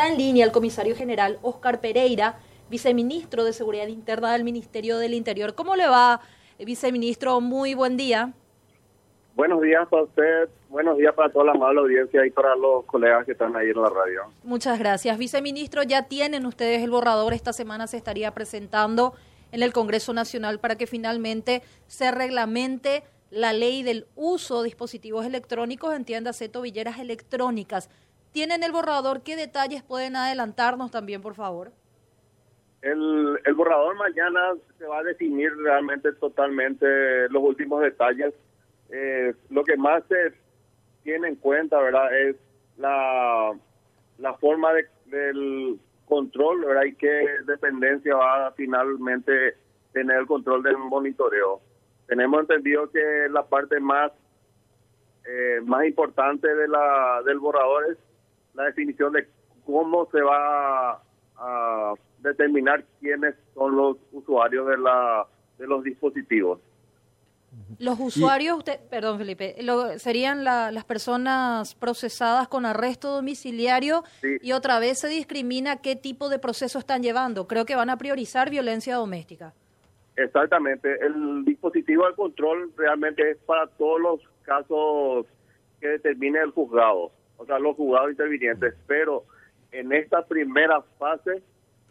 está en línea el comisario general Oscar Pereira, viceministro de Seguridad Interna del Ministerio del Interior. ¿Cómo le va, viceministro? Muy buen día. Buenos días para usted, buenos días para toda la amable audiencia y para los colegas que están ahí en la radio. Muchas gracias. Viceministro, ya tienen ustedes el borrador, esta semana se estaría presentando en el Congreso Nacional para que finalmente se reglamente la ley del uso de dispositivos electrónicos, entiéndase, tobilleras electrónicas. ¿Tienen el borrador? ¿Qué detalles pueden adelantarnos también, por favor? El, borrador mañana se va a definir realmente totalmente los últimos detalles. Eh, lo que más se tiene en cuenta, ¿verdad? Es la, la forma de, del control, ¿verdad? Y qué dependencia va a finalmente tener el control del monitoreo. Tenemos entendido que la parte más eh, más importante de la del borrador es la definición de cómo se va a determinar quiénes son los usuarios de la de los dispositivos. Los usuarios, usted, perdón Felipe, serían las personas procesadas con arresto domiciliario y otra vez se discrimina qué tipo de proceso están llevando. Creo que van a priorizar violencia doméstica. Exactamente. El dispositivo de control realmente es para todos los casos que determine el juzgado, o sea, los juzgados intervinientes. Pero en esta primera fase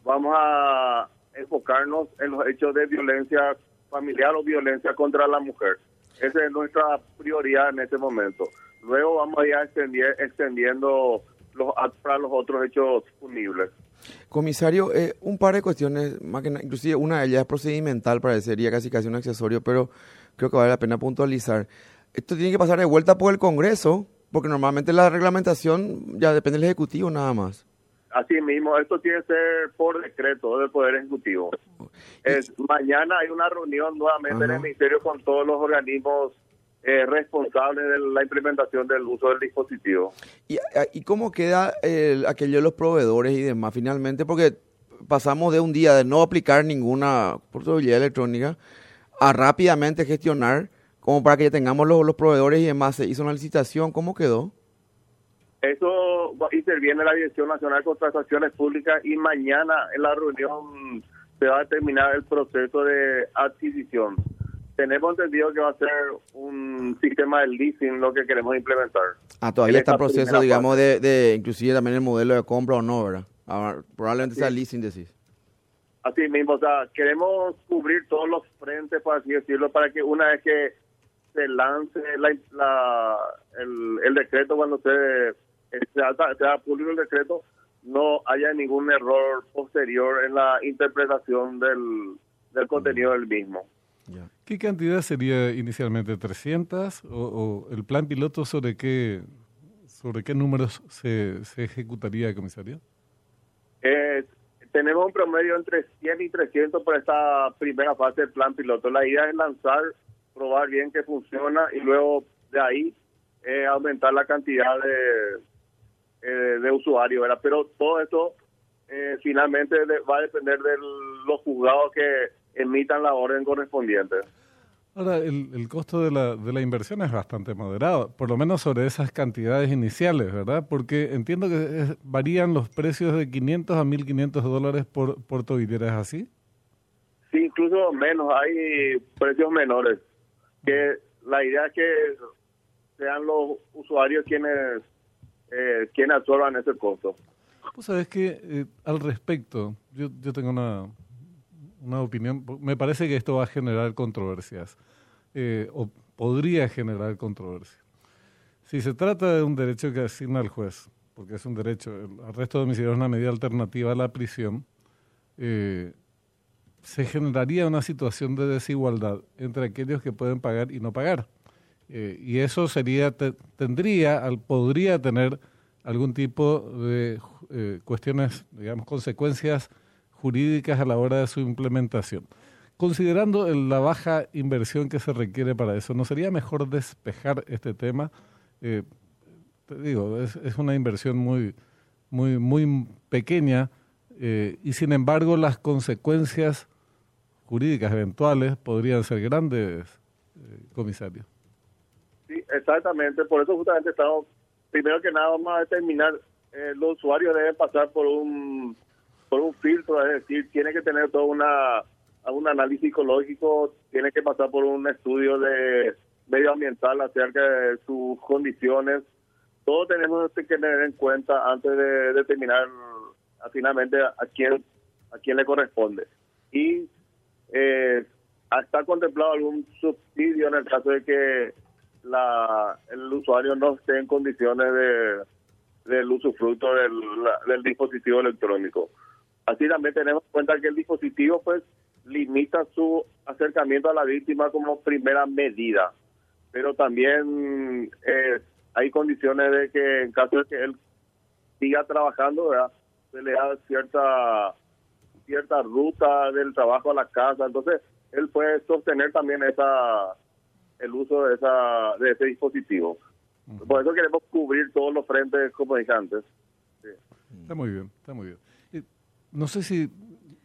vamos a enfocarnos en los hechos de violencia familiar o violencia contra la mujer. Esa es nuestra prioridad en este momento. Luego vamos a ir extendiendo los para los otros hechos punibles. Comisario, eh, un par de cuestiones, más que inclusive una de ellas es procedimental, parecería casi casi un accesorio, pero creo que vale la pena puntualizar. Esto tiene que pasar de vuelta por el Congreso, porque normalmente la reglamentación ya depende del Ejecutivo nada más. Así mismo, esto tiene que ser por decreto del Poder Ejecutivo. Es, mañana hay una reunión nuevamente en el Ministerio con todos los organismos eh, responsables de la implementación del uso del dispositivo. ¿Y, y cómo queda el, aquello de los proveedores y demás finalmente? Porque pasamos de un día de no aplicar ninguna portabilidad electrónica a rápidamente gestionar como para que ya tengamos los, los proveedores y demás. Se hizo una licitación, ¿cómo quedó? Eso interviene la Dirección Nacional de Contrataciones Públicas y mañana en la reunión se va a terminar el proceso de adquisición. Tenemos entendido que va a ser un sistema de leasing lo que queremos implementar. Ah, todavía está en proceso, digamos, de, de, inclusive también el modelo de compra o no, ¿verdad? probablemente sea leasing, decís. Así mismo, o sea, queremos cubrir todos los frentes, por así decirlo, para que una vez que se lance la, el, el decreto, cuando se se ha público el decreto, no haya ningún error posterior en la interpretación del, del contenido del mismo. ¿Qué cantidad sería inicialmente? ¿300? ¿O, el plan piloto sobre qué, sobre qué números se, se ejecutaría, comisario? Eh, tenemos un promedio entre 100 y 300 por esta primera fase del plan piloto. La idea es lanzar, probar bien que funciona y luego de ahí eh, aumentar la cantidad de, eh, de usuario, ¿verdad? Pero todo esto eh, finalmente va a depender de los juzgados que emitan la orden correspondiente. Ahora, el, el costo de la, de la inversión es bastante moderado, por lo menos sobre esas cantidades iniciales, ¿verdad? Porque entiendo que varían los precios de 500 a 1.500 dólares por, por tobilleras, así? Sí, incluso menos, hay precios menores. Que la idea es que sean los usuarios quienes eh, quienes absorban ese costo. Pues sabes que eh, al respecto, yo, yo tengo una, una opinión, me parece que esto va a generar controversias, eh, o podría generar controversias. Si se trata de un derecho que asigna el juez, porque es un derecho, el arresto domiciliario es una medida alternativa a la prisión, eh, se generaría una situación de desigualdad entre aquellos que pueden pagar y no pagar. Eh, y eso sería, tendría, podría tener algún tipo de eh, cuestiones, digamos, consecuencias jurídicas a la hora de su implementación. Considerando la baja inversión que se requiere para eso, ¿no sería mejor despejar este tema? Eh, te digo, es, es, una inversión muy, muy, muy pequeña y sin embargo las consecuencias jurídicas eventuales podrían ser grandes, comisario. Sí, exactamente. Por eso justamente estamos, primero que nada, vamos a determinar eh, los usuarios deben pasar por un por un filtro, es decir, tiene que tener todo una un análisis psicológico, tiene que pasar por un estudio de medioambiental acerca de sus condiciones. Todo tenemos que tener en cuenta antes de determinar finalmente a quién a quién le corresponde. Y eh, está contemplado algún subsidio en el caso de que la, el usuario no esté en condiciones de del usufructo del, del dispositivo electrónico. Así también tenemos en cuenta que el dispositivo pues limita su acercamiento a la víctima como primera medida, pero también eh, hay condiciones de que en caso de que él siga trabajando, se le da cierta cierta ruta del trabajo a la casa, entonces él puede sostener también esa el uso de esa de ese dispositivo. Por eso queremos cubrir todos los frentes, como dije antes. Está muy bien, está muy bien. no sé si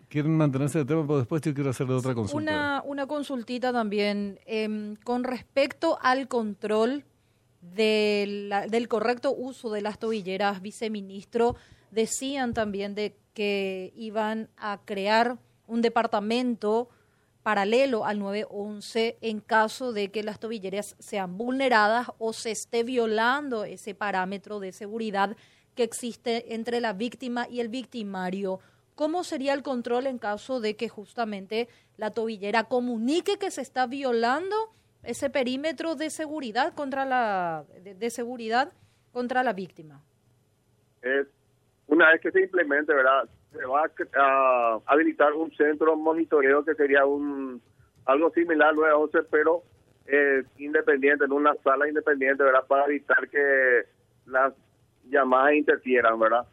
quieren mantenerse de tema, pero después yo quiero hacerle otra consulta. Una, una consultita también. Eh, con respecto al control del correcto uso de las tobilleras, viceministro, decían también de que iban a crear un departamento paralelo al 911 en caso de que las tobilleras sean vulneradas o se esté violando ese parámetro de seguridad que existe entre la víctima y el victimario. ¿Cómo sería el control en caso de que justamente la tobillera comunique que se está violando ese perímetro de seguridad contra la de, seguridad contra la víctima? Una vez que se implemente, ¿verdad? Se va a, habilitar un centro monitoreo que sería un algo similar al 911, pero eh, independiente, en una sala independiente, ¿verdad? Para evitar que las llamadas interfieran, ¿verdad?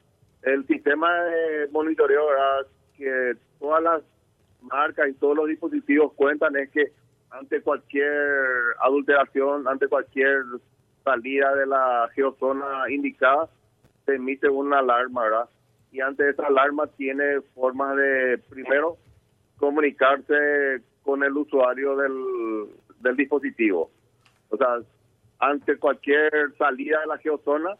El sistema de monitoreo, ¿verdad? Que todas las marcas y todos los dispositivos cuentan es que ante cualquier adulteración, ante cualquier salida de la geozona indicada, emite una alarma, ¿verdad? Y ante esa alarma tiene forma de, primero, comunicarse con el usuario del, del dispositivo. O sea, ante cualquier salida de la geozona,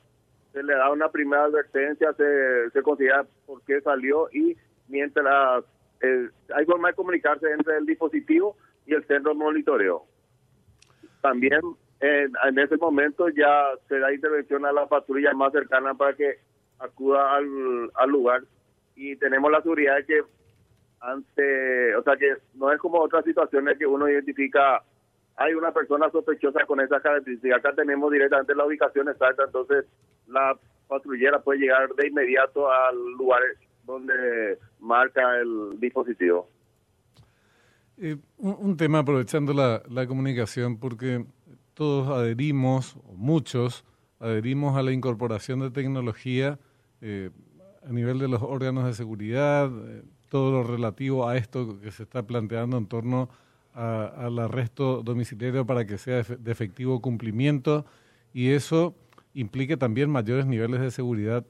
se le da una primera advertencia, se, se considera por qué salió y mientras eh, hay forma de comunicarse entre el dispositivo y el centro de monitoreo. También en ese momento ya se da intervención a la patrulla más cercana para que acuda al, al lugar y tenemos la seguridad de que ante, o sea que no es como otras situaciones que uno identifica, hay una persona sospechosa con esa característica, acá tenemos directamente la ubicación exacta, entonces la patrullera puede llegar de inmediato al lugar donde marca el dispositivo. Eh, un, tema aprovechando la, la comunicación, porque todos adherimos, muchos, adherimos a la incorporación de tecnología eh, a nivel de los órganos de seguridad, eh, todo lo relativo a esto que se está planteando en torno al arresto domiciliario para que sea de efectivo cumplimiento y eso implique también mayores niveles de seguridad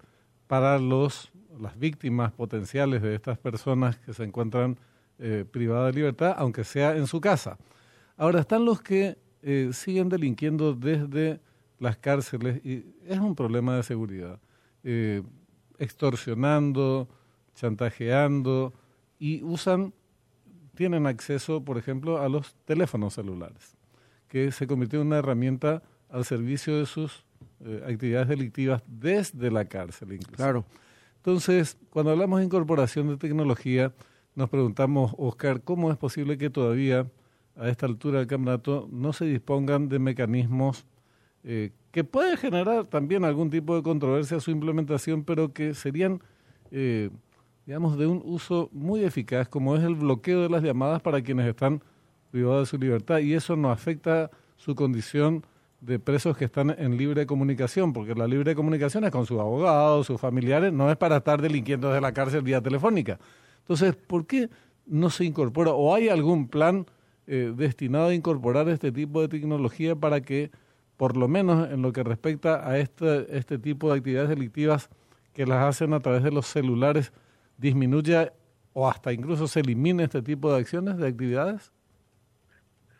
para los las víctimas potenciales de estas personas que se encuentran eh, privadas de libertad, aunque sea en su casa. Ahora están los que eh, siguen delinquiendo desde las cárceles y es un problema de seguridad. Eh, extorsionando, chantajeando y usan, tienen acceso, por ejemplo, a los teléfonos celulares, que se convirtió en una herramienta al servicio de sus eh, actividades delictivas desde la cárcel incluso. Claro. Entonces, cuando hablamos de incorporación de tecnología, nos preguntamos, Oscar, ¿cómo es posible que todavía a esta altura del campeonato no se dispongan de mecanismos eh, que pueden generar también algún tipo de controversia a su implementación, pero que serían, eh, digamos, de un uso muy eficaz, como es el bloqueo de las llamadas para quienes están privados de su libertad, y eso no afecta su condición de presos que están en libre comunicación, porque la libre comunicación es con sus abogados, sus familiares, no es para estar delinquiendo desde la cárcel vía telefónica. Entonces, ¿por qué no se incorpora o hay algún plan eh, destinado a incorporar este tipo de tecnología para que, por lo menos en lo que respecta a este, este tipo de actividades delictivas que las hacen a través de los celulares, disminuya o hasta incluso se elimine este tipo de acciones, de actividades?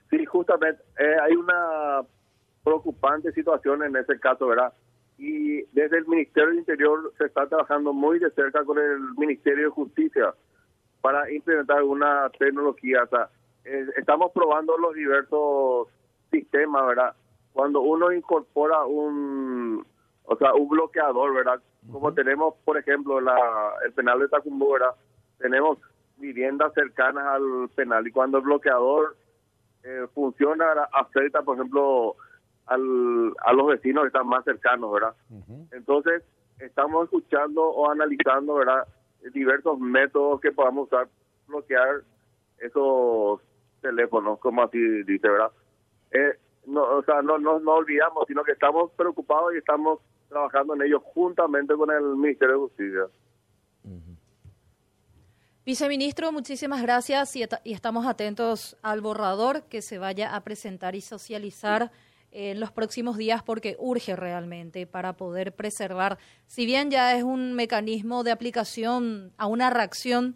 Sí, justamente. Eh, hay una preocupante situación en ese caso, ¿verdad? y desde el Ministerio del Interior se está trabajando muy de cerca con el Ministerio de Justicia para implementar una tecnología. O eh, estamos probando los diversos sistemas, ¿verdad? Cuando uno incorpora un, o sea, un bloqueador, ¿verdad? Como tenemos, por ejemplo, la, el penal de Tacumbú, ¿verdad? Tenemos viviendas cercanas al penal y cuando el bloqueador eh, funciona, afecta, por ejemplo, al, a los vecinos que están más cercanos, ¿verdad? Entonces, estamos escuchando o analizando, ¿verdad? Diversos métodos que podamos usar bloquear esos teléfonos, como así dice, ¿verdad? Eh, no, o sea, no, no, no olvidamos, sino que estamos preocupados y estamos trabajando en ello juntamente con el Ministerio de Justicia. Viceministro, muchísimas gracias y, y, estamos atentos al borrador que se vaya a presentar y socializar en los próximos días porque urge realmente para poder preservar, si bien ya es un mecanismo de aplicación a una reacción,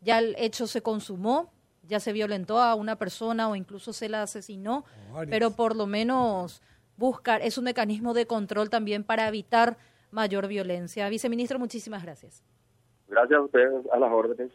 ya el hecho se consumó, ya se violentó a una persona o incluso se la asesinó, pero por lo menos buscar, es un mecanismo de control también para evitar mayor violencia. Viceministro, muchísimas gracias. Gracias a ustedes, a las órdenes.